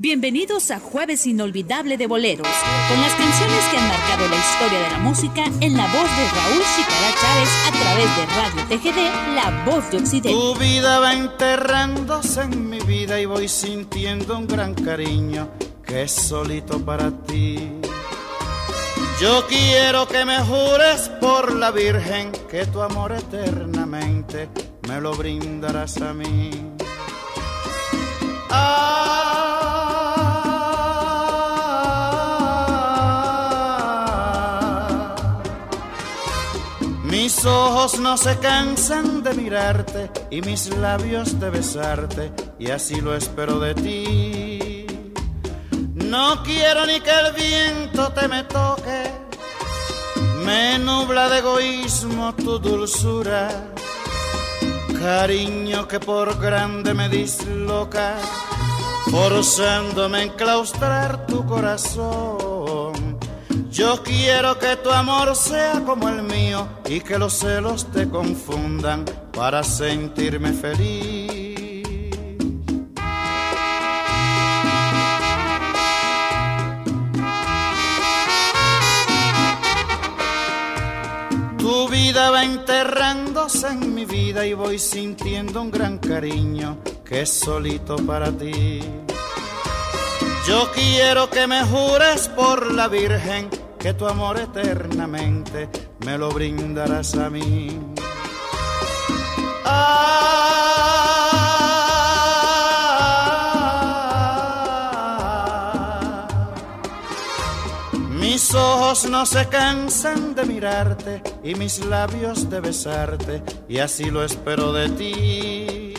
Bienvenidos a Jueves Inolvidable de Boleros, con las canciones que han marcado la historia de la música en la voz de Raúl Chicara Chávez a través de Radio TGD, La Voz de Occidente. Tu vida va enterrándose en mi vida y voy sintiendo un gran cariño que es solito para ti. Yo quiero que me jures por la Virgen que tu amor eternamente me lo brindarás a mí. Mis ojos no se cansan de mirarte y mis labios de besarte y así lo espero de ti. No quiero ni que el viento te me toque, me nubla de egoísmo tu dulzura, cariño que por grande me disloca, forzándome a enclaustrar tu corazón. Yo quiero que tu amor sea como el mío y que los celos te confundan para sentirme feliz. Tu vida va enterrándose en mi vida y voy sintiendo un gran cariño que es solito para ti. Yo quiero que me jures por la Virgen que tu amor eternamente me lo brindarás a mí. Ah, mis ojos no se cansan de mirarte y mis labios de besarte y así lo espero de ti.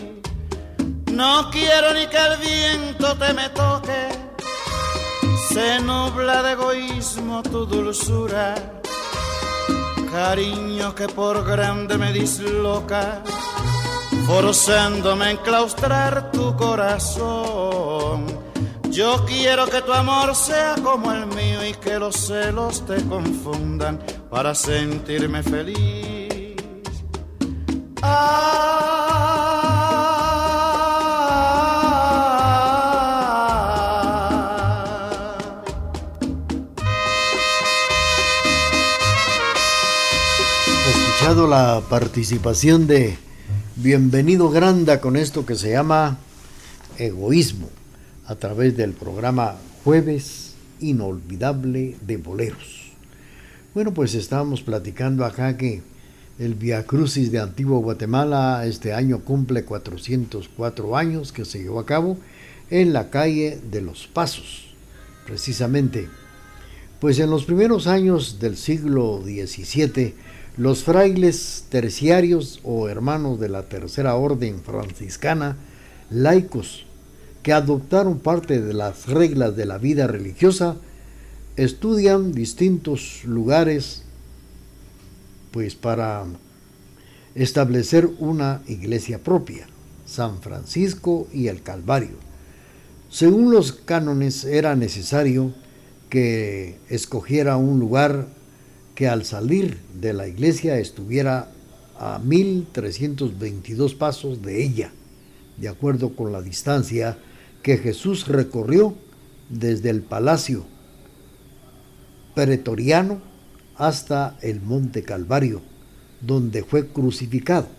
No quiero ni que el viento te me toque se nubla de egoísmo tu dulzura, cariño que por grande me disloca, forzándome a enclaustrar tu corazón. Yo quiero que tu amor sea como el mío y que los celos te confundan para sentirme feliz. La participación de Bienvenido Granda con esto que se llama Egoísmo a través del programa Jueves Inolvidable de Boleros. Bueno, pues estábamos platicando acá que el Via Crucis de Antigua Guatemala este año cumple 404 años que se llevó a cabo en la calle de los Pasos, precisamente. Pues en los primeros años del siglo XVII, los frailes terciarios o hermanos de la Tercera Orden franciscana, laicos, que adoptaron parte de las reglas de la vida religiosa, estudian distintos lugares pues para establecer una iglesia propia, San Francisco y el Calvario. Según los cánones era necesario que escogiera un lugar que al salir de la iglesia estuviera a 1322 pasos de ella, de acuerdo con la distancia que Jesús recorrió desde el palacio pretoriano hasta el monte Calvario, donde fue crucificado.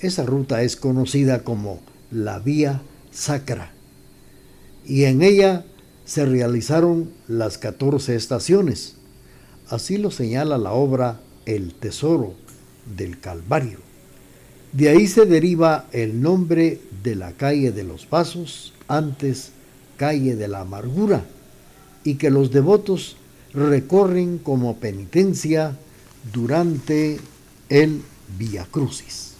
Esa ruta es conocida como la Vía Sacra y en ella se realizaron las 14 estaciones. Así lo señala la obra El Tesoro del Calvario. De ahí se deriva el nombre de la calle de los Pasos, antes calle de la Amargura, y que los devotos recorren como penitencia durante el Via Crucis.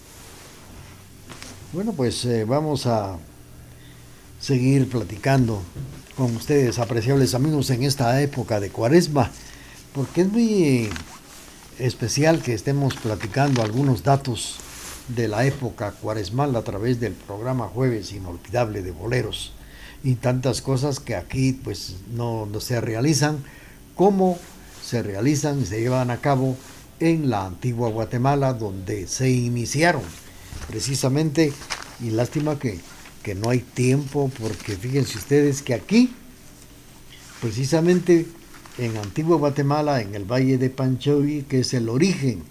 Bueno, pues eh, vamos a seguir platicando con ustedes, apreciables amigos, en esta época de Cuaresma, porque es muy especial que estemos platicando algunos datos de la época cuaresmal a través del programa Jueves Inolvidable de Boleros y tantas cosas que aquí pues no, se realizan como se realizan y se llevan a cabo en la antigua Guatemala donde se iniciaron precisamente. Y lástima que, que no hay tiempo, porque fíjense ustedes que aquí, precisamente en Antigua Guatemala, en el Valle de Panchoy, que es el origen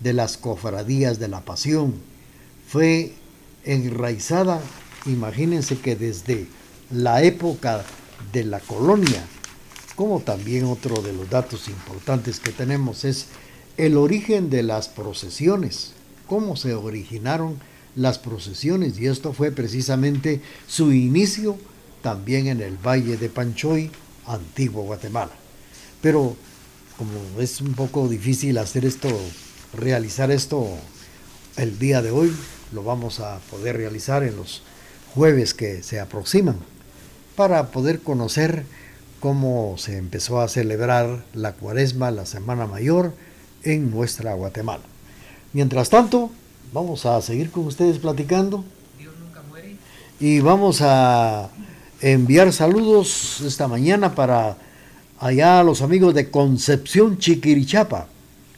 de las cofradías de la Pasión, fue enraizada, imagínense que desde la época de la colonia, como también otro de los datos importantes que tenemos es el origen de las procesiones, cómo se originaron las procesiones y esto fue precisamente su inicio también en el Valle de Panchoy, antiguo Guatemala. Pero como es un poco difícil hacer esto, realizar esto el día de hoy, lo vamos a poder realizar en los jueves que se aproximan para poder conocer cómo se empezó a celebrar la cuaresma, la Semana Mayor en nuestra Guatemala. Mientras tanto, vamos a seguir con ustedes platicando. Dios nunca muere. Y vamos a enviar saludos esta mañana para allá los amigos de Concepción Chiquirichapa.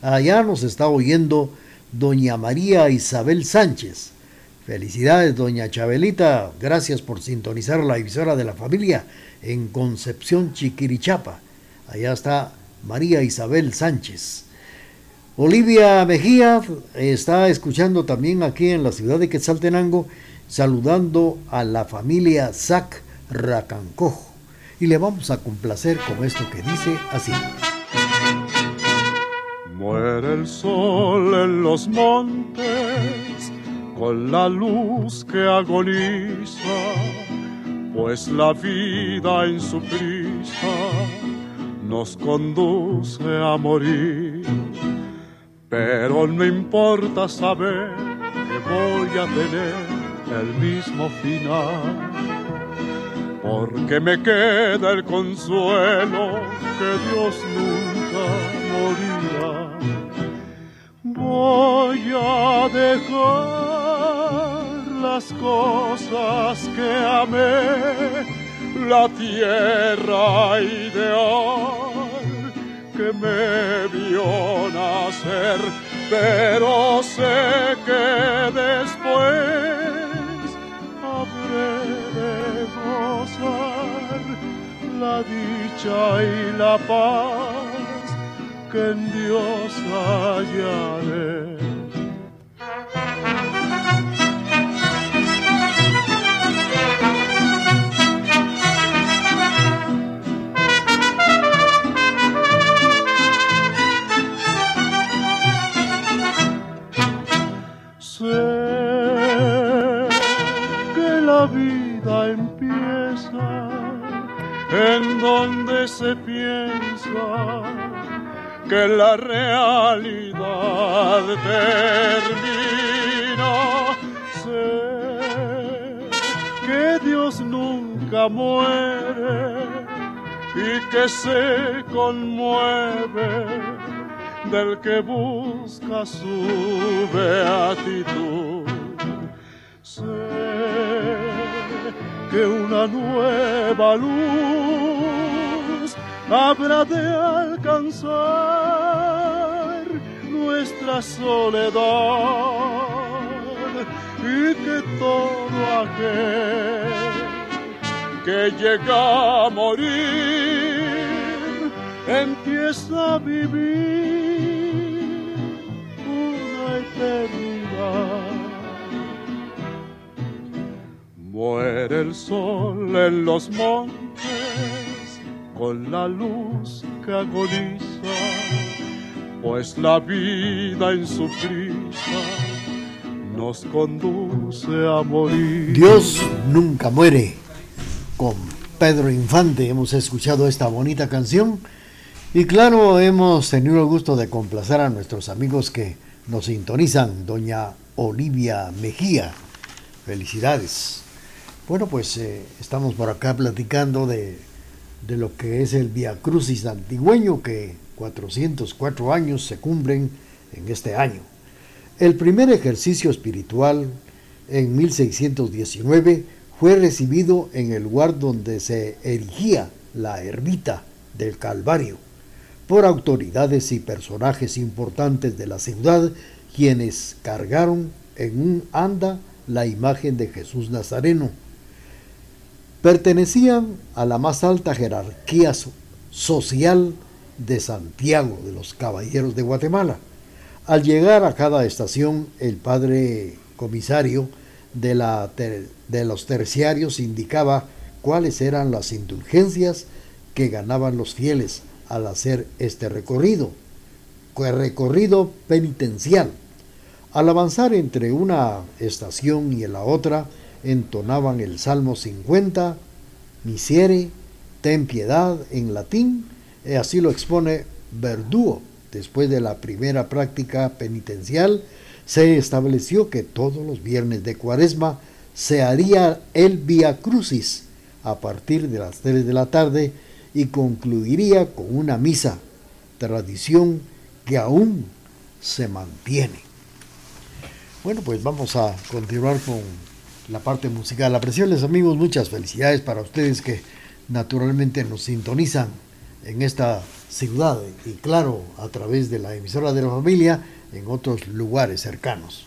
Allá nos está oyendo doña María Isabel Sánchez. Felicidades, doña Chabelita. Gracias por sintonizar la emisora de la familia en Concepción Chiquirichapa. Allá está María Isabel Sánchez. Olivia Mejía está escuchando también aquí en la ciudad de Quetzaltenango, saludando a la familia Zac Racancojo. Y le vamos a complacer con esto que dice así. Muere el sol en los montes con la luz que agoniza, pues la vida en su prisa nos conduce a morir pero no importa saber que voy a tener el mismo final, porque me queda el consuelo que Dios nunca morirá. Voy a dejar las cosas que amé, la tierra ideal que me vio nacer, pero sé que después la dicha y la paz que en Dios hallaré. En donde se piensa que la realidad termina. Sé que Dios nunca muere y que se conmueve del que busca su beatitud. Sé que una nueva luz habrá de alcanzar nuestra soledad y que todo aquel que llega a morir empieza a vivir una eternidad. Muere el sol en los montes con la luz que agoniza, pues la vida en su prisa nos conduce a morir. Dios nunca muere. Con Pedro Infante hemos escuchado esta bonita canción y claro, hemos tenido el gusto de complacer a nuestros amigos que nos sintonizan, doña Olivia Mejía. Felicidades. Bueno, pues eh, estamos por acá platicando de, lo que es el Via Crucis antigüeño, que 404 años se cumplen en este año. El primer ejercicio espiritual en 1619 fue recibido en el lugar donde se erigía la ermita del Calvario por autoridades y personajes importantes de la ciudad quienes cargaron en un anda la imagen de Jesús Nazareno pertenecían a la más alta jerarquía social de Santiago de los Caballeros de Guatemala. Al llegar a cada estación, el padre comisario de, la de los terciarios indicaba cuáles eran las indulgencias que ganaban los fieles al hacer este recorrido, recorrido penitencial. Al avanzar entre una estación y la otra, entonaban el Salmo 50, Misiere, ten piedad en latín, y así lo expone Verdugo. Después de la primera práctica penitencial, se estableció que todos los viernes de cuaresma se haría el Via Crucis a partir de las 3 de la tarde y concluiría con una misa, tradición que aún se mantiene. Bueno, pues vamos a continuar con la parte musical. Apreciables amigos, muchas felicidades para ustedes que naturalmente nos sintonizan en esta ciudad y claro, a través de la emisora de la familia en otros lugares cercanos.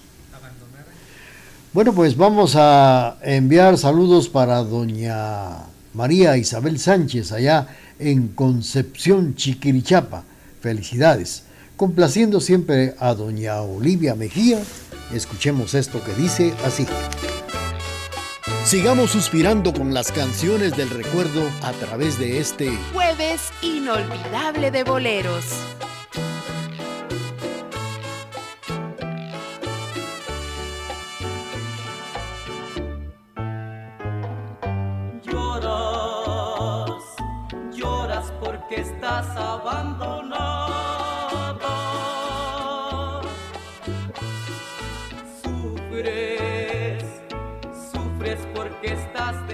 Bueno, pues vamos a enviar saludos para doña María Isabel Sánchez allá en Concepción, Chiquirichapa. Felicidades. Complaciendo siempre a doña Olivia Mejía, escuchemos esto que dice así. Sigamos suspirando con las canciones del recuerdo a través de este jueves inolvidable de boleros.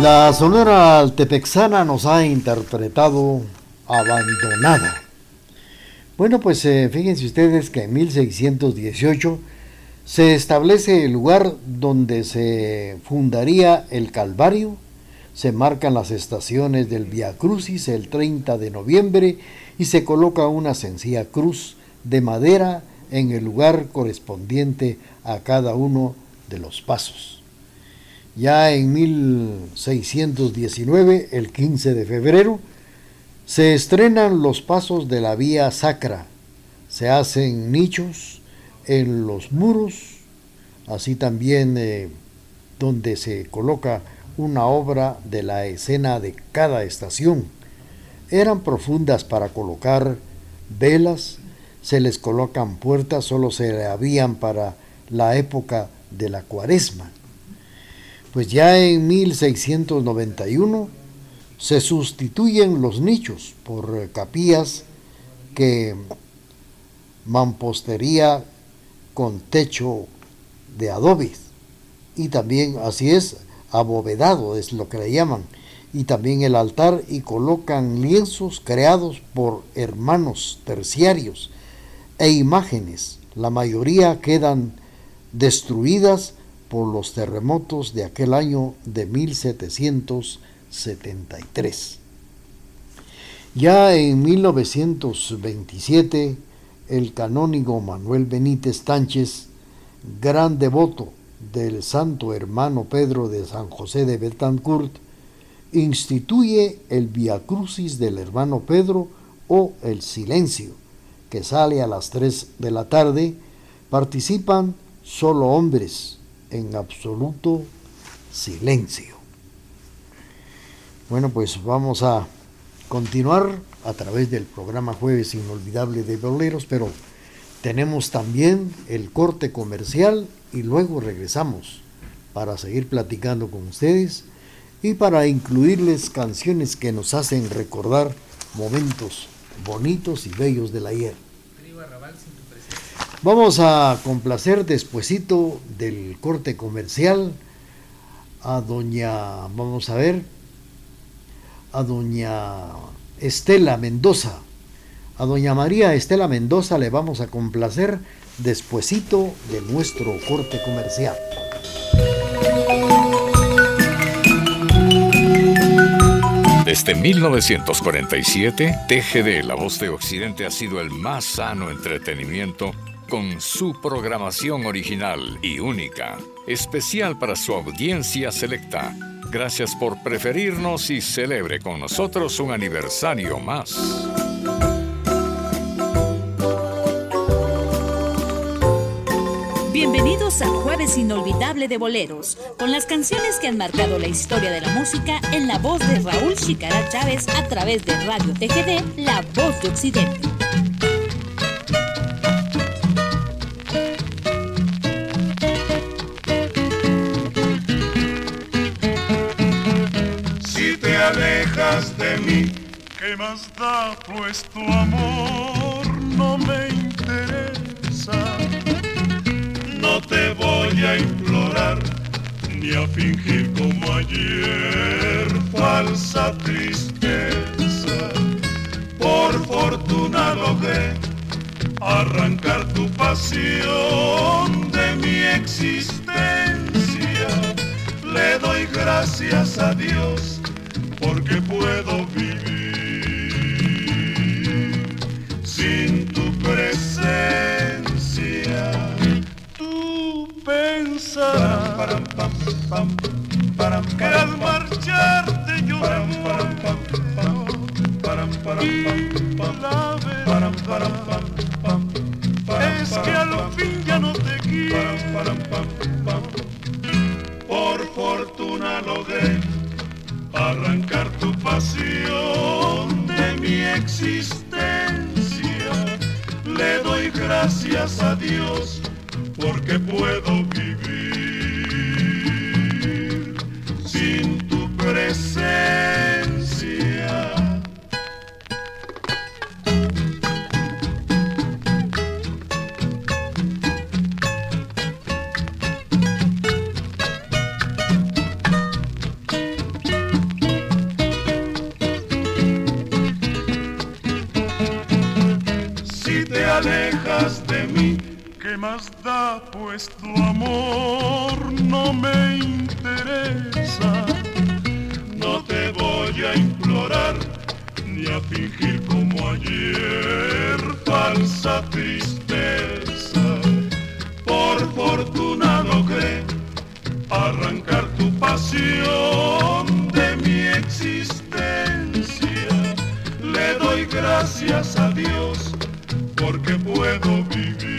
La Sonora Altepexana nos ha interpretado Abandonada. Bueno, pues eh, fíjense ustedes que en 1618 se establece el lugar donde se fundaría el Calvario, se marcan las estaciones del Via Crucis el 30 de noviembre y se coloca una sencilla cruz de madera en el lugar correspondiente a cada uno de los pasos. Ya en 1619, el 15 de febrero, Se estrenan los pasos de la vía sacra, se hacen nichos en los muros, así también eh, donde se coloca una obra de la escena de cada estación. Eran profundas para colocar velas, se les colocan puertas, solo se habían para la época de la cuaresma. Pues ya en 1691 se sustituyen los nichos por capillas que mampostería con techo de adobe. Y también así es abovedado es lo que le llaman. Y también el altar y colocan lienzos creados por hermanos terciarios e imágenes. La mayoría quedan destruidas por los terremotos de aquel año de 1773. Ya en 1927, el canónigo Manuel Benítez Tánchez, gran devoto del santo hermano Pedro de San José de Betancourt, instituye el Via Crucis del hermano Pedro o el silencio, que sale a las 3 de la tarde, participan solo hombres, en absoluto silencio. Bueno, pues vamos a continuar a través del programa Jueves Inolvidable de Boleros, pero tenemos también el corte comercial y luego regresamos para seguir platicando con ustedes y para incluirles canciones que nos hacen recordar momentos bonitos y bellos del ayer. Vamos a complacer despuesito del corte comercial a doña, vamos a ver, a doña Estela Mendoza. A doña María Estela Mendoza le vamos a complacer despuesito de nuestro corte comercial. Desde 1947, TGD, La Voz de Occidente, ha sido el más sano entretenimiento con su programación original y única, especial para su audiencia selecta. Gracias por preferirnos y celebre con nosotros un aniversario más. Bienvenidos a Jueves Inolvidable de Boleros, con las canciones que han marcado la historia de la música en la voz de Raúl Chicara Chávez a través de Radio TGD, La Voz de Occidente. De mí. ¿Qué más da? Pues tu amor no me interesa. No te voy a implorar ni a fingir como ayer falsa tristeza. Por fortuna logré arrancar tu pasión de mi existencia. Le doy gracias a Dios porque puedo vivir sin tu presencia. Tú pensarás que al marcharte yo me muero. la verdad es que al fin ya no te quiero. Por fortuna logré arrancar tu pasión de mi existencia. Le doy gracias a Dios porque puedo vivir sin tu presencia. Más da? Pues tu amor no me interesa. No te voy a implorar ni a fingir como ayer falsa tristeza. Por fortuna logré arrancar tu pasión de mi existencia. Le gracias a Dios porque puedo vivir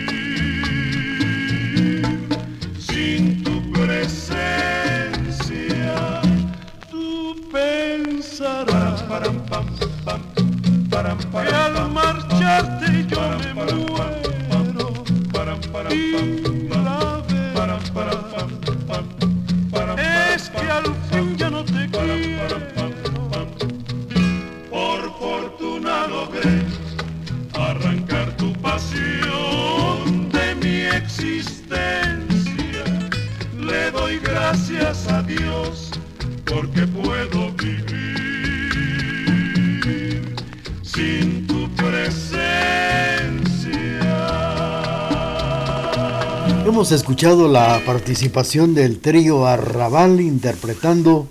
Escuchado la participación del trío Arrabal interpretando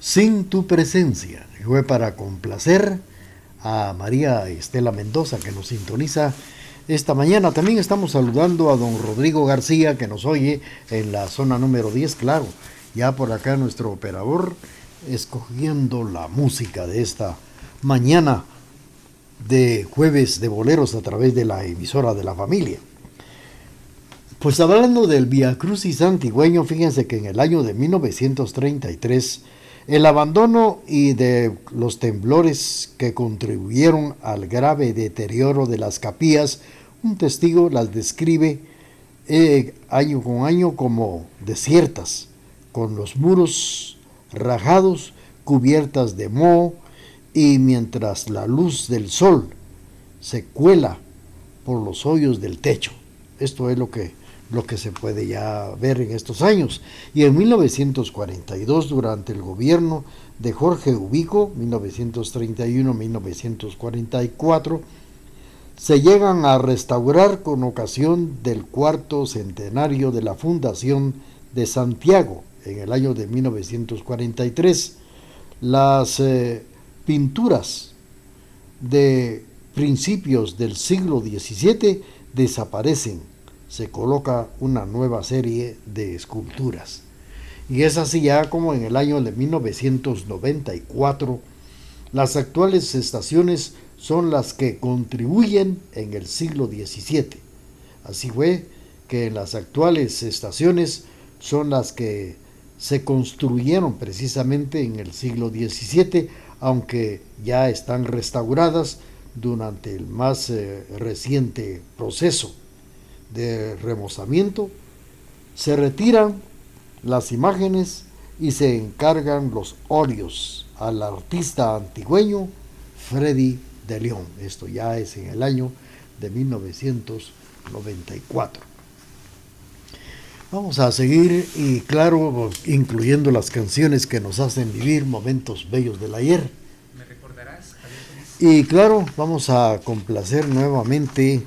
Sin tu presencia. Fue para complacer a María Estela Mendoza que nos sintoniza esta mañana. También estamos saludando a don Rodrigo García que nos oye en la zona número 10, claro. Ya por acá nuestro operador escogiendo la música de esta mañana de jueves de boleros a través de la emisora de la familia. Pues hablando del Via Crucis antigüeño, fíjense que en el año de 1933 el abandono y de los temblores que contribuyeron al grave deterioro de las capillas, un testigo las describe eh, año con año como desiertas, con los muros rajados, cubiertas de moho, y mientras la luz del sol se cuela por los hoyos del techo. Esto es lo que lo que se puede ya ver en estos años. Y en 1942, durante el gobierno de Jorge Ubico, 1931-1944, se llegan a restaurar con ocasión del cuarto centenario de la fundación de Santiago en el año de 1943. Las eh, pinturas de principios del siglo XVII desaparecen se coloca una nueva serie de esculturas. Y es así ya como en el año de 1994, las actuales estaciones son las que contribuyen en el siglo XVII. Así fue que en las actuales estaciones son las que se construyeron precisamente en el siglo XVII, aunque ya están restauradas durante el más eh, reciente proceso de remozamiento, se retiran las imágenes y se encargan los óleos al artista antigüeño Freddy de León. Esto ya es en el año de 1994. Vamos a seguir y claro, incluyendo las canciones que nos hacen vivir momentos bellos del ayer. ¿Me recordarás? Y claro, vamos a complacer nuevamente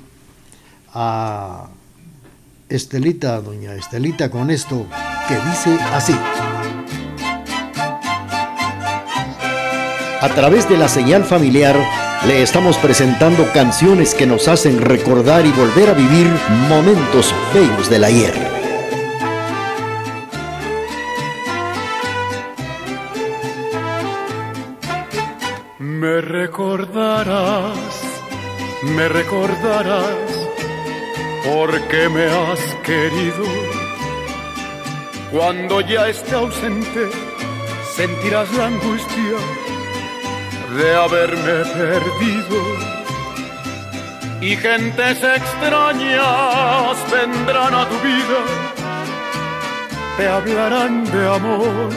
a Estelita, doña Estelita, con esto que dice así. A través de la señal familiar le estamos presentando canciones que nos hacen recordar y volver a vivir momentos bellos del ayer. Querido. Cuando ya esté ausente, sentirás la angustia de haberme perdido. Y gentes extrañas vendrán a tu vida, te hablarán de amor.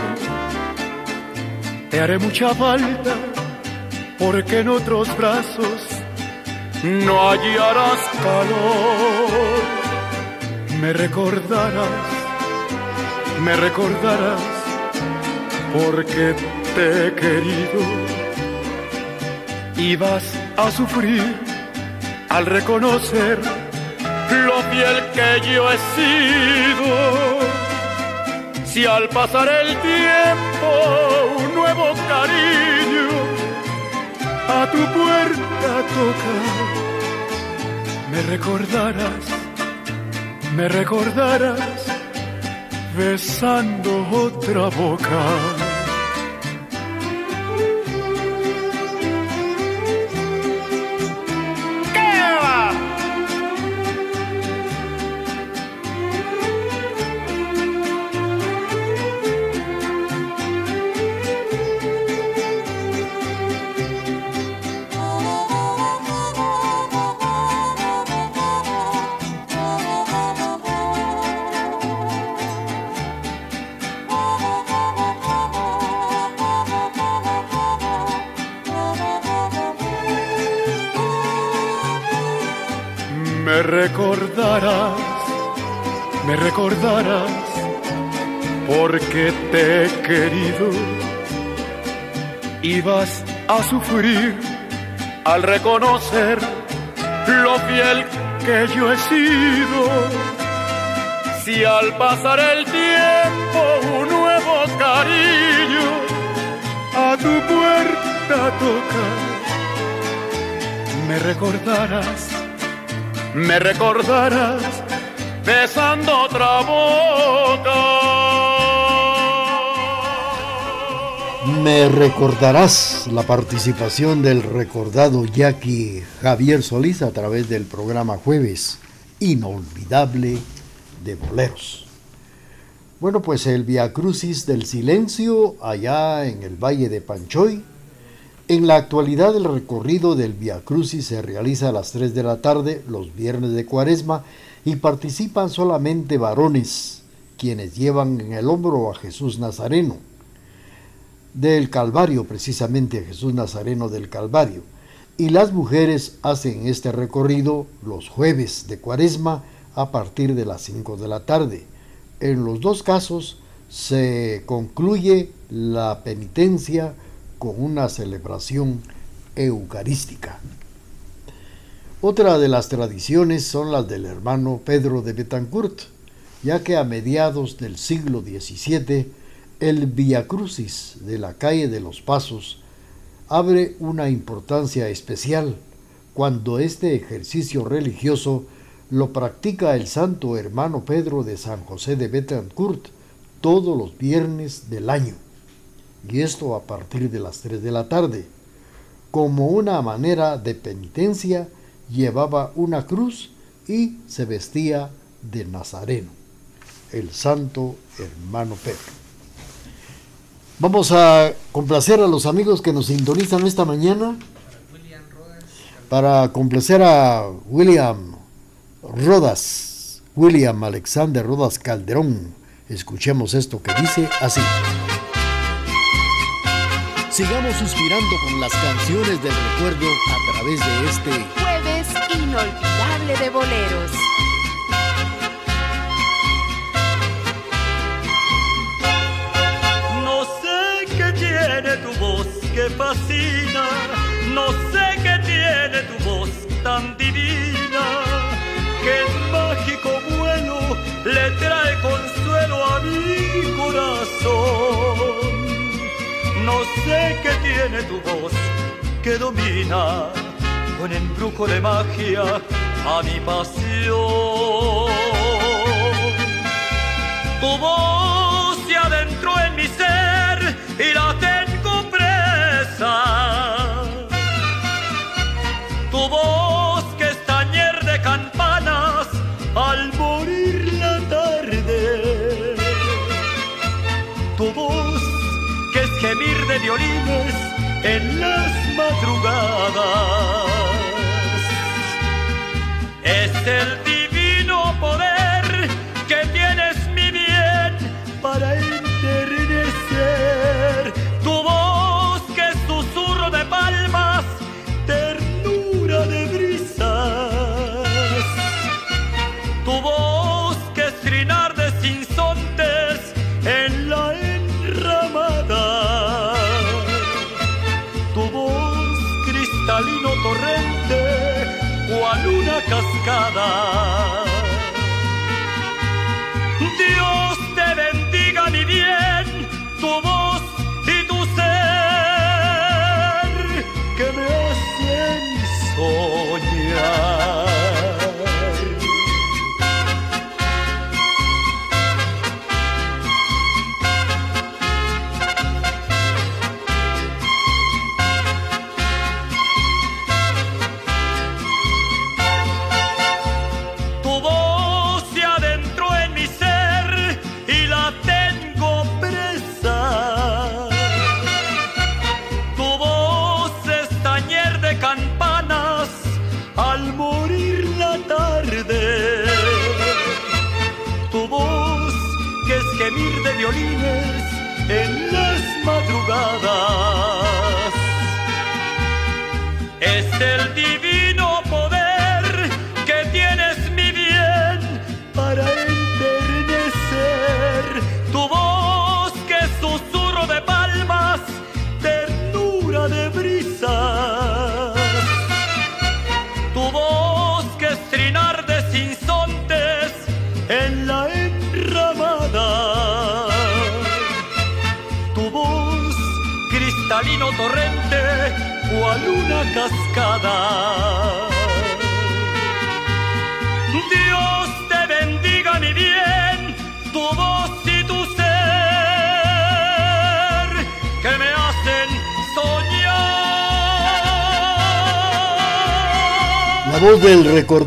Te haré mucha falta porque en otros brazos no hallarás calor. Me recordarás, me recordarás, porque te he querido. Y vas a sufrir al reconocer lo fiel que yo he sido. Si al pasar el tiempo un nuevo cariño a tu puerta toca me recordarás, me recordarás besando otra boca. Sufrir al reconocer lo fiel que yo he sido si al pasar el tiempo un nuevo cariño a tu puerta toca, me recordarás, me recordarás besando otra boca. Me recordarás la participación del recordado Jackie Javier Solís a través del programa Jueves Inolvidable de boleros. Bueno, pues el Via Crucis del Silencio, allá en el Valle de Panchoy. En la actualidad, el recorrido del Via Crucis se realiza a las 3 de la tarde, los viernes de Cuaresma, y participan solamente varones, quienes llevan en el hombro a Jesús Nazareno. Del Calvario, precisamente a Jesús Nazareno del Calvario. Y las mujeres hacen este recorrido los jueves de Cuaresma a partir de las 5 de la tarde. En los dos casos se concluye la penitencia con una celebración eucarística. Otra de las tradiciones son las del hermano Pedro de Betancourt, ya que a mediados del siglo XVII el Via Crucis de la calle de los Pasos abre una importancia especial cuando este ejercicio religioso lo practica el santo hermano Pedro de San José de Betancourt todos los viernes del año, y esto a partir de las 3 de la tarde. Como una manera de penitencia, llevaba una cruz y se vestía de nazareno, el santo hermano Pedro. Vamos a complacer a los amigos que nos sintonizan esta mañana. Para complacer a William Rodas, William Alexander Rodas Calderón. Escuchemos esto que dice así. Sigamos suspirando con las canciones del recuerdo a través de este jueves inolvidable de boleros. Tu voz que fascina, no sé qué tiene tu voz tan divina que en mágico vuelo le trae consuelo a mi corazón. No sé qué tiene tu voz que domina con embrujo de magia a mi pasión. Tu voz en las madrugadas, es el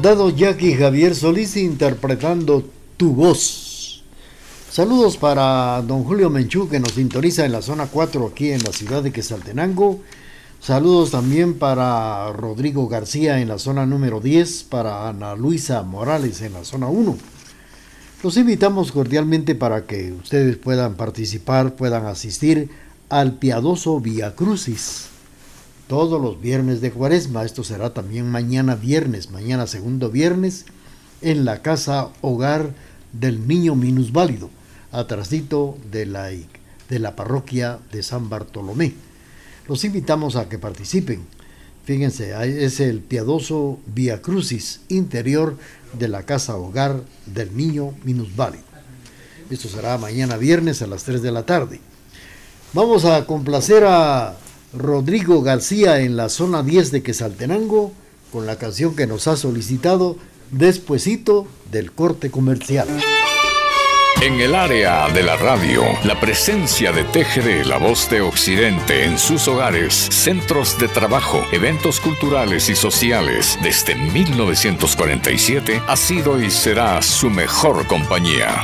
Jackie Javier Solís interpretando Tu voz. Saludos para don Julio Menchú que nos sintoniza en la zona 4 aquí en la ciudad de Quesaltenango. Saludos también para Rodrigo García en la zona número 10, para Ana Luisa Morales en la zona 1. Los invitamos cordialmente para que ustedes puedan participar, puedan asistir al piadoso Via Crucis todos los viernes de cuaresma. Esto será también mañana viernes, mañana segundo viernes, en la casa hogar del niño minusválido, atrasito de la, de la parroquia de San Bartolomé. Los invitamos a que participen. Fíjense, es el piadoso Via Crucis interior de la casa hogar del niño minusválido. Esto será mañana viernes a las 3 de la tarde. Vamos a complacer a Rodrigo García en la zona 10 de Quesaltenango con la canción que nos ha solicitado despuesito del corte comercial. En el área de la radio, la presencia de TGD, la voz de Occidente, en sus hogares, centros de trabajo, eventos culturales y sociales, desde 1947 ha sido y será su mejor compañía.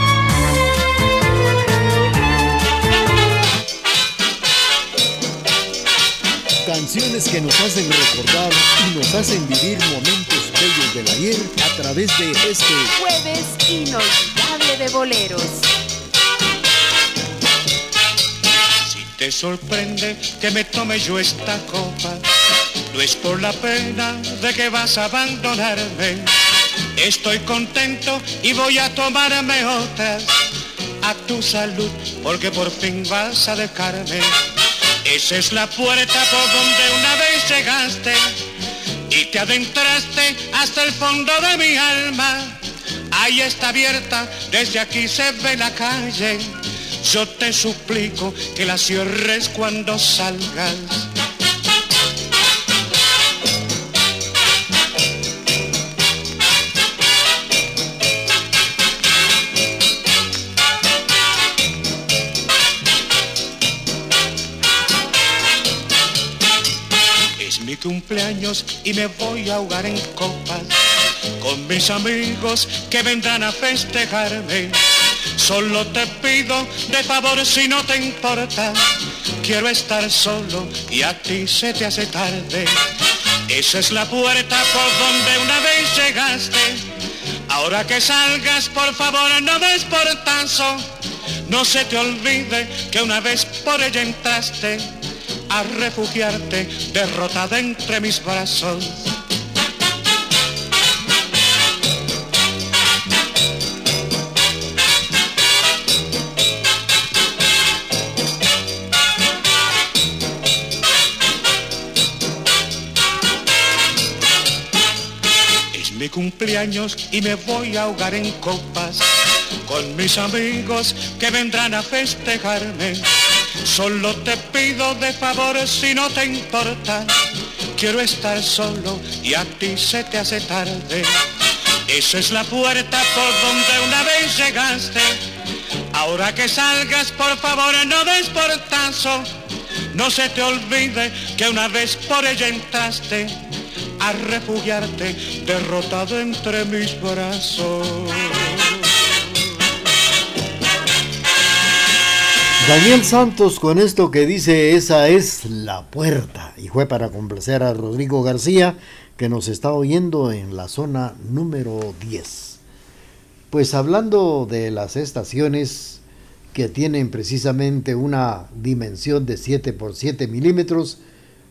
Canciones que nos hacen recordar y nos hacen vivir momentos bellos del ayer a través de este jueves inolvidable de boleros. Si te sorprende que me tome yo esta copa, no es por la pena de que vas a abandonarme. Estoy contento y voy a tomarme otras a tu salud, porque por fin vas a dejarme. Esa es la puerta por donde una vez llegaste y te adentraste hasta el fondo de mi alma. Ahí está abierta, desde aquí se ve la calle. Yo te suplico que la cierres cuando salgas. Y me voy a ahogar en copas con mis amigos que vendrán a festejarme. Solo te pido de favor si no te importa, quiero estar solo y a ti se te hace tarde. Esa es la puerta por donde una vez llegaste. Ahora que salgas, por favor, no des portazo. No se te olvide que una vez por ella entraste a refugiarte derrotada entre mis brazos. Es mi cumpleaños y me voy a ahogar en copas con mis amigos que vendrán a festejarme Solo te pido de favor si no te importa. Quiero estar solo y a ti se te hace tarde. Esa es la puerta por donde una vez llegaste. Ahora que salgas, por favor, no des portazo. No se te olvide que una vez por ella entraste a refugiarte derrotado entre mis brazos. Daniel Santos con esto que dice esa es la puerta y fue para complacer a Rodrigo García que nos está oyendo en la zona número 10. Pues hablando de las estaciones que tienen precisamente una dimensión de 7 por 7 milímetros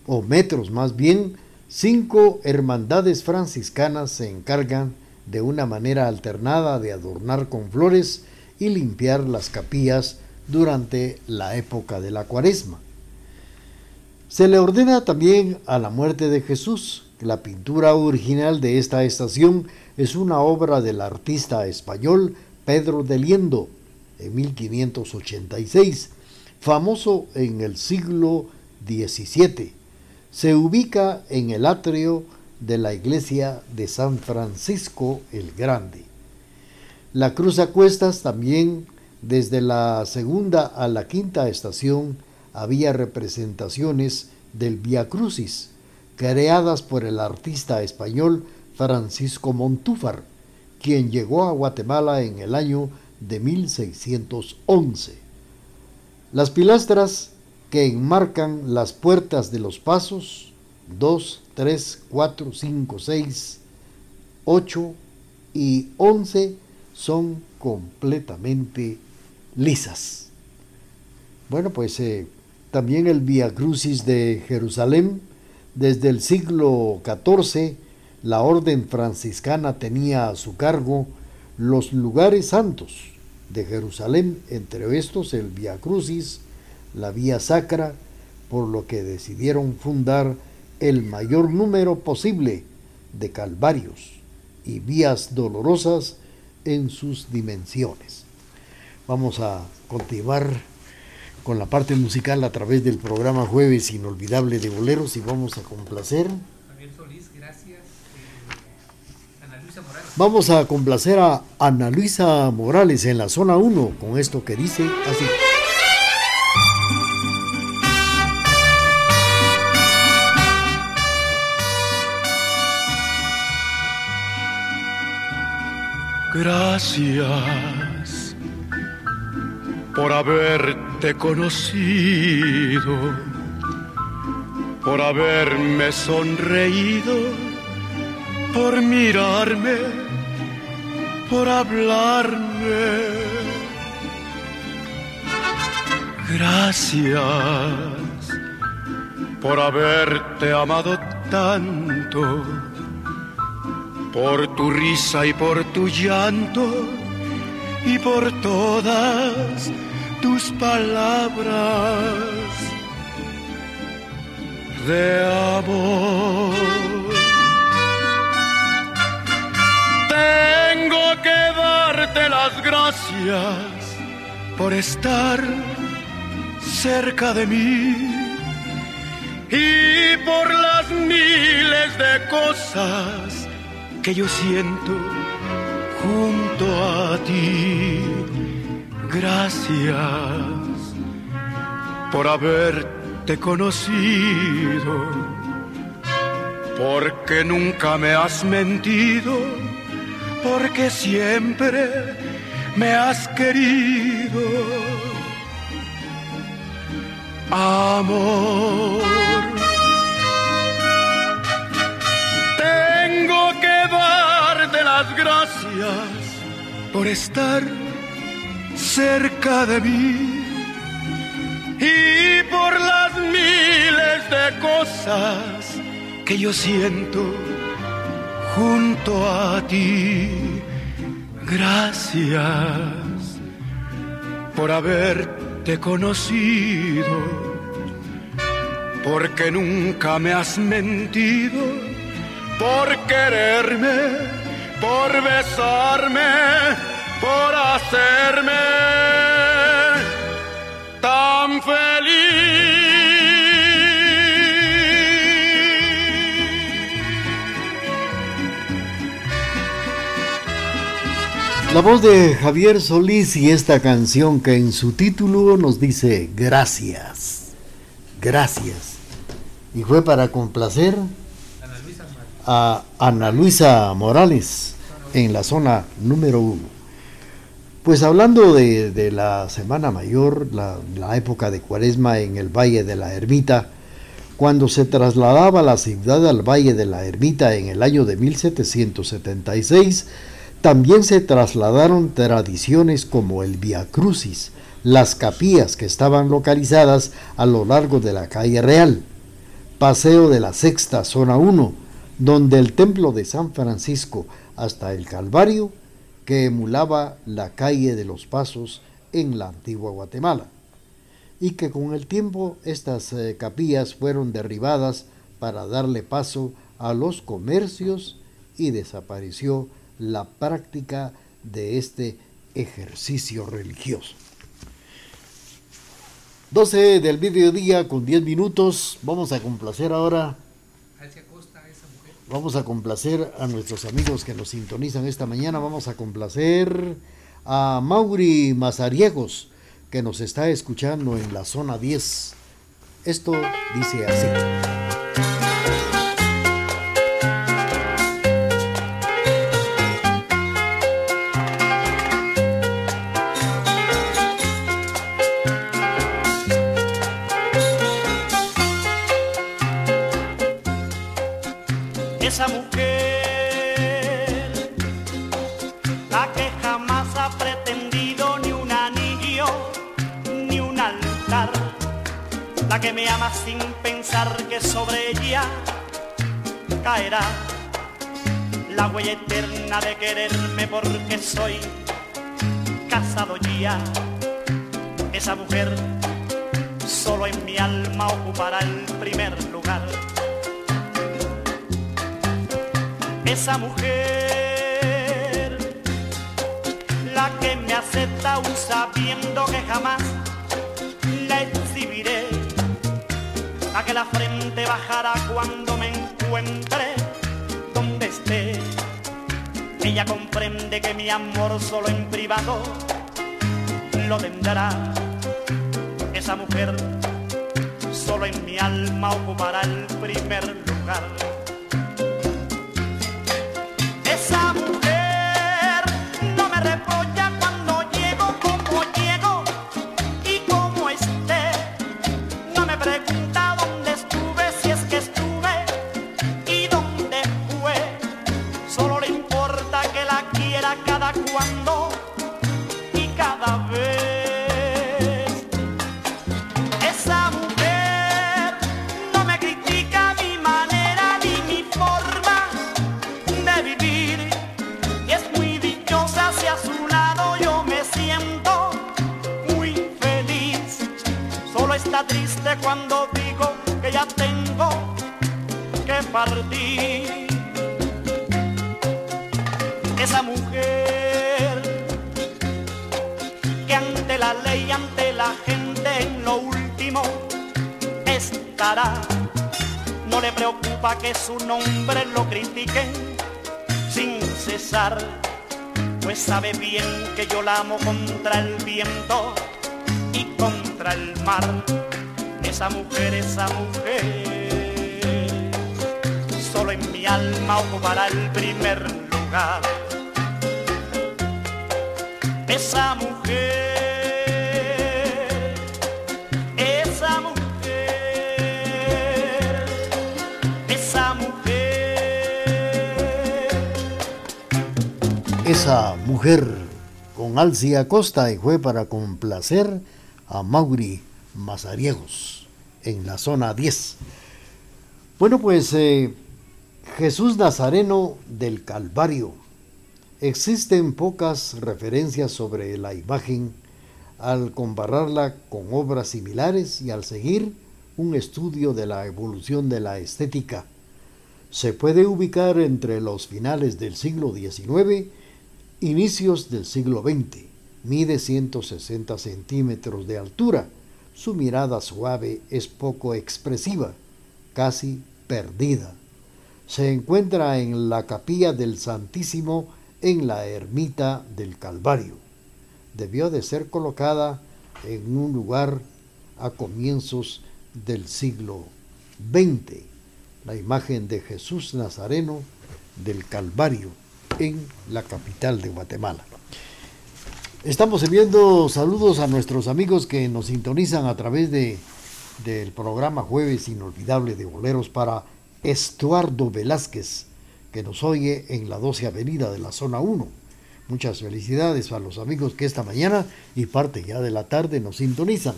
o metros más bien, cinco hermandades franciscanas se encargan de una manera alternada de adornar con flores y limpiar las capillas durante la época de la cuaresma. Se le ordena también a la muerte de Jesús. La pintura original de esta estación es una obra del artista español Pedro de Liendo en 1586, famoso en el siglo XVII. se ubica en el atrio de la iglesia de San Francisco el Grande. La cruz a cuestas también desde la segunda a la quinta estación había representaciones del Via Crucis, creadas por el artista español Francisco Montúfar, quien llegó a Guatemala en el año de 1611. Las pilastras que enmarcan las puertas de los pasos 2, 3, 4, 5, 6, 8 y 11 son completamente lisas. Bueno, pues eh, también el Via Crucis de Jerusalén, desde el siglo XIV, la orden franciscana tenía a su cargo los lugares santos de Jerusalén, entre estos el Via Crucis, la Vía Sacra, por lo que decidieron fundar el mayor número posible de calvarios y vías dolorosas en sus dimensiones. Vamos a continuar con la parte musical a través del programa Jueves Inolvidable de Boleros y vamos a complacer. gracias. Eh, vamos a complacer a Ana Luisa Morales en la zona 1 con esto que dice así. Gracias por haberte conocido, por haberme sonreído, por mirarme, por hablarme. Gracias por haberte amado tanto por tu risa y por tu llanto y por todas tus palabras de amor. Tengo que darte las gracias por estar cerca de mí y por las miles de cosas que yo siento junto a ti. Gracias por haberte conocido, porque nunca me has mentido, porque siempre me has querido. Amor gracias por estar cerca de mí y por las miles de cosas que yo siento junto a ti. Gracias por haberte conocido, porque nunca me has mentido, por quererme por besarme, por hacerme tan feliz. La voz de Javier Solís y esta canción que en su título nos dice gracias, gracias. Y fue para complacer a Ana Luisa Morales en la zona número uno. Pues hablando de, la Semana Mayor, la, época de Cuaresma en el Valle de la Ermita, cuando se trasladaba la ciudad al Valle de la Ermita en el año de 1776, también se trasladaron tradiciones como el Via Crucis, las capillas que estaban localizadas a lo largo de la calle Real, Paseo de la Sexta, zona 1, donde el templo de San Francisco hasta el Calvario, que emulaba la calle de los Pasos en la antigua Guatemala, y que con el tiempo estas eh, capillas fueron derribadas para darle paso a los comercios y desapareció la práctica de este ejercicio religioso. 12 del mediodía con 10 minutos. Vamos a complacer ahora. Vamos a complacer a nuestros amigos que nos sintonizan esta mañana. Vamos a complacer a Mauri Mazariegos, que nos está escuchando en la zona 10. Esto dice así. Que me ama sin pensar que sobre ella caerá la huella eterna de quererme porque soy casado ya. Esa mujer solo en mi alma ocupará el primer lugar. Esa mujer, la que me acepta aún sabiendo que jamás la exhibiré a que la frente bajará cuando me encuentre donde esté. Ella comprende que mi amor solo en privado lo tendrá. Esa mujer solo en mi alma ocupará el primer lugar. Y contra el mar. Esa mujer, esa mujer, solo en mi alma ocupará el primer lugar. Esa mujer esa mujer con Alcia Costa y fue para complacer a Mauri Mazariegos en la zona 10. Bueno, pues eh, Jesús Nazareno del Calvario. Existen pocas referencias sobre la imagen al compararla con obras similares y al seguir un estudio de la evolución de la estética. Se puede ubicar entre los finales del siglo XIX Inicios del siglo XX. Mide 160 centímetros de altura. Su mirada suave es poco expresiva, casi perdida. Se encuentra en la capilla del Santísimo en la ermita del Calvario. Debió de ser colocada en un lugar a comienzos del siglo XX. La imagen de Jesús Nazareno del Calvario en la capital de Guatemala. Estamos enviando saludos a nuestros amigos que nos sintonizan a través de, del programa Jueves Inolvidable de Boleros para Estuardo Velázquez, que nos oye en la 12 Avenida de la Zona 1. Muchas felicidades a los amigos que esta mañana y parte ya de la tarde nos sintonizan.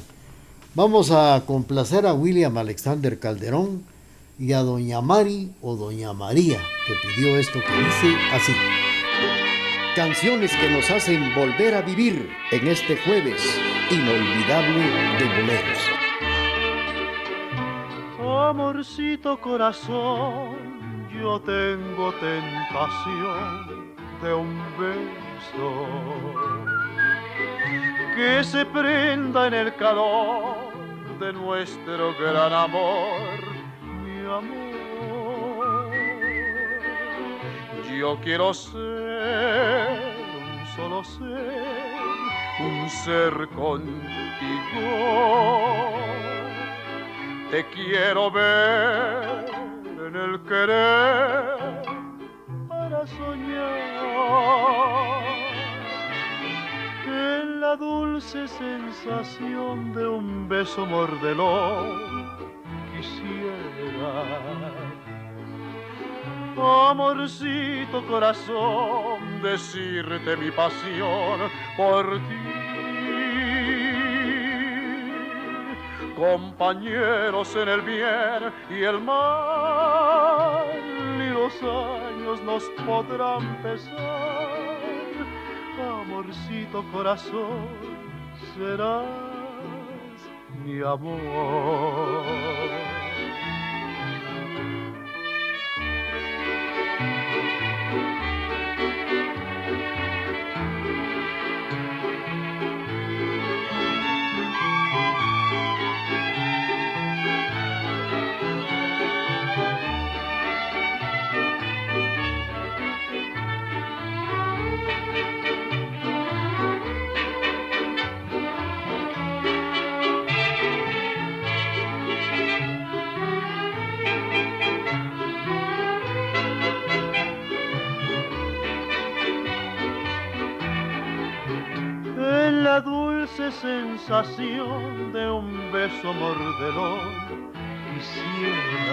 Vamos a complacer a William Alexander Calderón, y a doña Mari o doña María, que pidió esto que dice así. Canciones que nos hacen volver a vivir en este jueves inolvidable de boleros. Amorcito corazón, yo tengo tentación de un beso que se prenda en el calor de nuestro gran amor, amor. Yo quiero ser un solo ser, un ser contigo. Te quiero ver en el querer para soñar en la dulce sensación de un beso mordelón quisiera. Amorcito corazón, decirte mi pasión por ti. Compañeros en el bien y el mal, y los años nos podrán pesar amorcito corazón, serás mi amor. Sensación de un beso mordelón quisiera.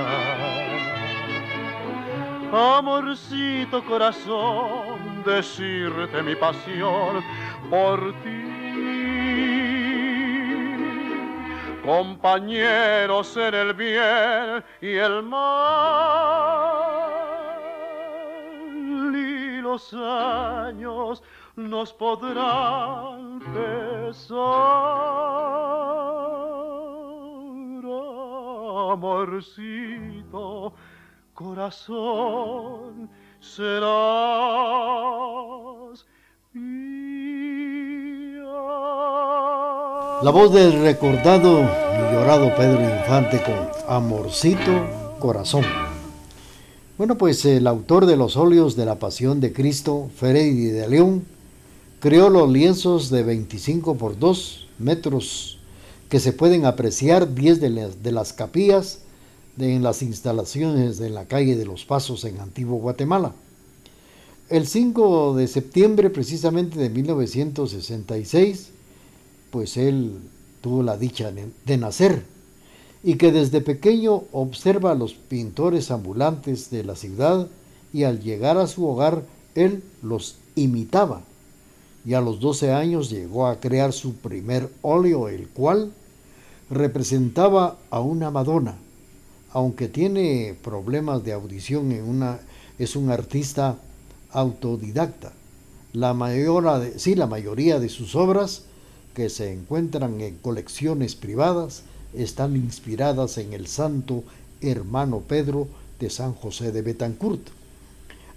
Amorcito corazón, decirte mi pasión por ti. Compañeros en el bien y el mal y los años nos podrán Amorcito, corazón, serás La voz del recordado y llorado Pedro Infante con Amorcito, corazón. Bueno, pues el autor de los óleos de la Pasión de Cristo, Freddy de León, creó los lienzos de 25 por 2 metros que se pueden apreciar 10 de las, capillas en las instalaciones de la calle de los Pasos en Antiguo Guatemala. El 5 de septiembre precisamente de 1966, pues él tuvo la dicha de nacer y que desde pequeño observa a los pintores ambulantes de la ciudad y al llegar a su hogar él los imitaba y a los 12 años llegó a crear su primer óleo, el cual representaba a una Madonna. Aunque tiene problemas de audición, en una, es un artista autodidacta. La, de, sí, la mayoría de sus obras, que se encuentran en colecciones privadas, están inspiradas en el santo hermano Pedro de San José de Betancourt,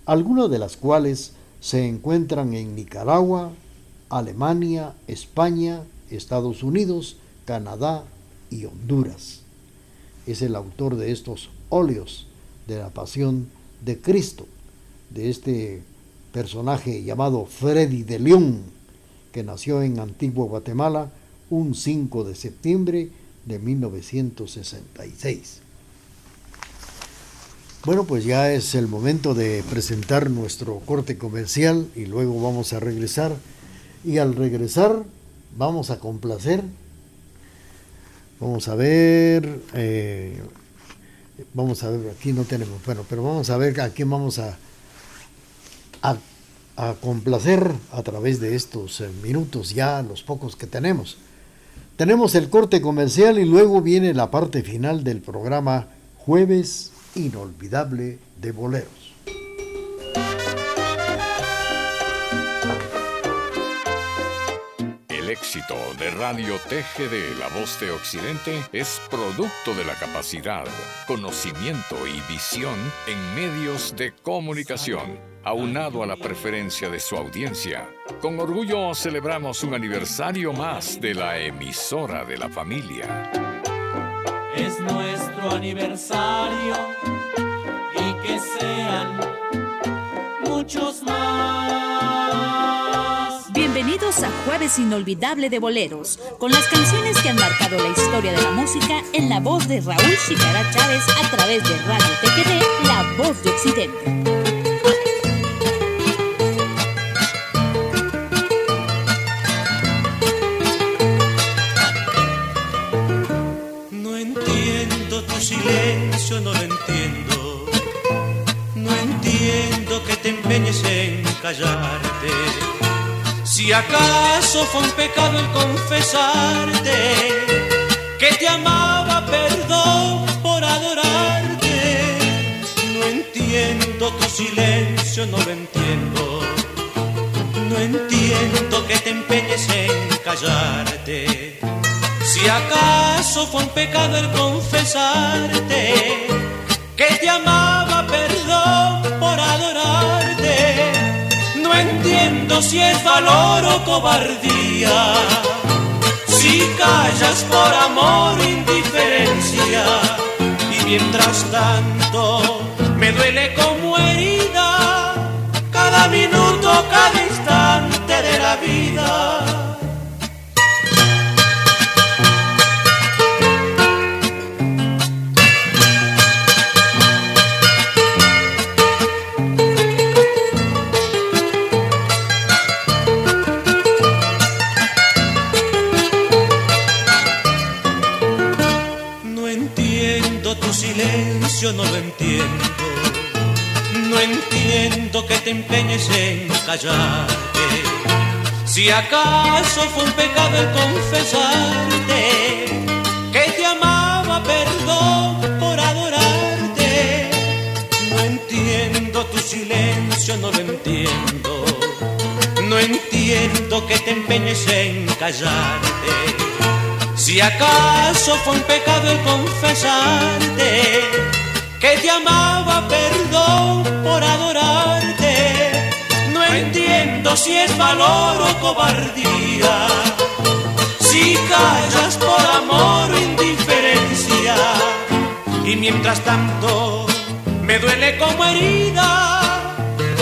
algunas de las cuales se encuentran en Nicaragua, Alemania, España, Estados Unidos, Canadá y Honduras. Es el autor de estos óleos de la pasión de Cristo, de este personaje llamado Freddy de León, que nació en Antiguo Guatemala un 5 de septiembre de 1966. Bueno, pues ya es el momento de presentar nuestro corte comercial y luego vamos a regresar. Y al regresar vamos a complacer. Vamos a ver. Eh, vamos a ver, aquí no tenemos, bueno, pero vamos a ver a quién vamos a, complacer a través de estos eh, minutos ya, los pocos que tenemos. Tenemos el corte comercial y luego viene la parte final del programa Jueves inolvidable de boleros. El éxito de Radio TGD La Voz de Occidente es producto de la capacidad, conocimiento y visión en medios de comunicación, aunado a la preferencia de su audiencia. Con orgullo celebramos un aniversario más de la emisora de la familia. Es nuestro aniversario y que sean muchos más. Bienvenidos a Jueves Inolvidable de Boleros, con las canciones que han marcado la historia de la música en la voz de Raúl Chicara Chávez a través de Radio TGD, La Voz de Occidente. Acaso fue un pecado el confesarte que te amaba, perdón por adorarte. No entiendo tu silencio, no lo entiendo. No entiendo que te empeñes en callarte si acaso fue un pecado el confesarte si es valor o cobardía. Si callas por amor indiferencia. Y mientras tanto me duele como herida cada minuto, cada instante de la vida que te empeñes en callarte. Si acaso fue un pecado el confesarte que te amaba, perdón por adorarte. No entiendo tu silencio, no lo entiendo. No entiendo que te empeñes en callarte. Si acaso fue un pecado el confesarte que te amaba, perdón por adorarte. No entiendo si es valor o cobardía, si callas por amor o indiferencia. Y mientras tanto me duele como herida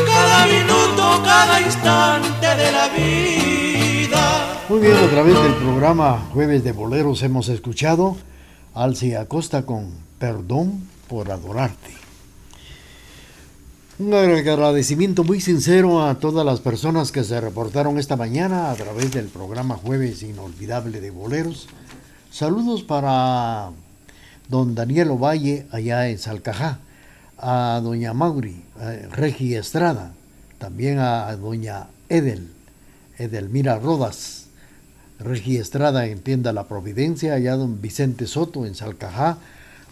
cada minuto, cada instante de la vida. Muy bien, a través del programa Jueves de Boleros hemos escuchado Alci Acosta con Perdón por adorarte. Un agradecimiento muy sincero a todas las personas que se reportaron esta mañana a través del programa Jueves Inolvidable de Boleros. Saludos para don Daniel Ovalle allá en Salcajá, a doña Mauri, Regi Estrada, también a doña Edel, Edelmira Rodas, Regi Estrada en Tienda La Providencia, allá don Vicente Soto en Salcajá,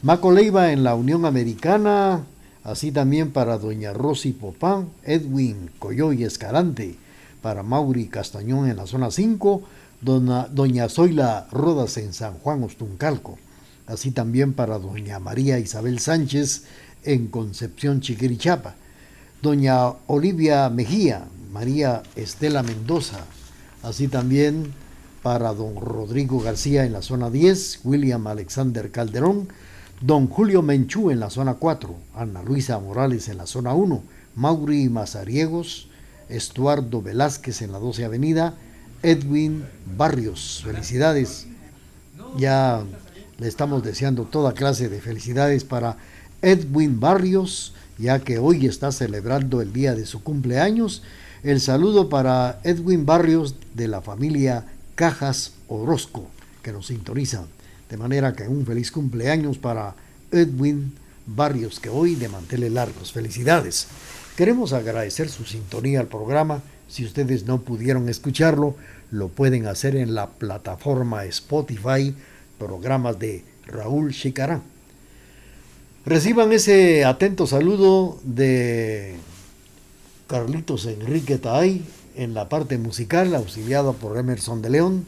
Maco Leiva en la Unión Americana, así también para doña Rosy Popán, Edwin Coyoy Escalante, para Mauri Castañón en la zona 5, doña, doña Zoila Rodas en San Juan Ostuncalco, así también para doña María Isabel Sánchez en Concepción Chiquirichapa, doña Olivia Mejía, María Estela Mendoza, así también para don Rodrigo García en la zona 10, William Alexander Calderón, Don Julio Menchú en la zona 4, Ana Luisa Morales en la zona 1, Mauri Mazariegos, Estuardo Velázquez en la 12 Avenida, Edwin Barrios. Felicidades. Ya le estamos deseando toda clase de felicidades para Edwin Barrios, ya que hoy está celebrando el día de su cumpleaños. El saludo para Edwin Barrios de la familia Cajas Orozco, que nos sintonizan. De manera que un feliz cumpleaños para Edwin Barrios, que hoy de manteles largos. Felicidades. Queremos agradecer su sintonía al programa. Si ustedes no pudieron escucharlo, lo pueden hacer en la plataforma Spotify, programas de Raúl Chicarán. Reciban ese atento saludo de Carlitos Enrique Taay en la parte musical, auxiliado por Emerson de León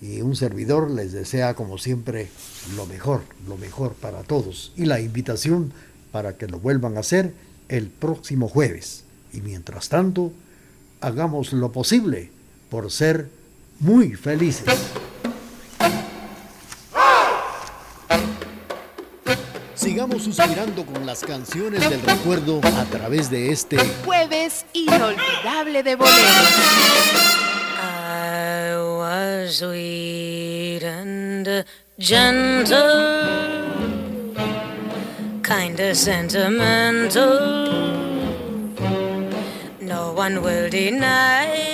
y un servidor les desea como siempre lo mejor, lo mejor para todos y la invitación para que lo vuelvan a hacer el próximo jueves. Y mientras tanto, hagamos lo posible por ser muy felices. suspirando con las canciones del recuerdo a través de este jueves inolvidable de boleros. Sweet and gentle, kind of sentimental. No one will deny.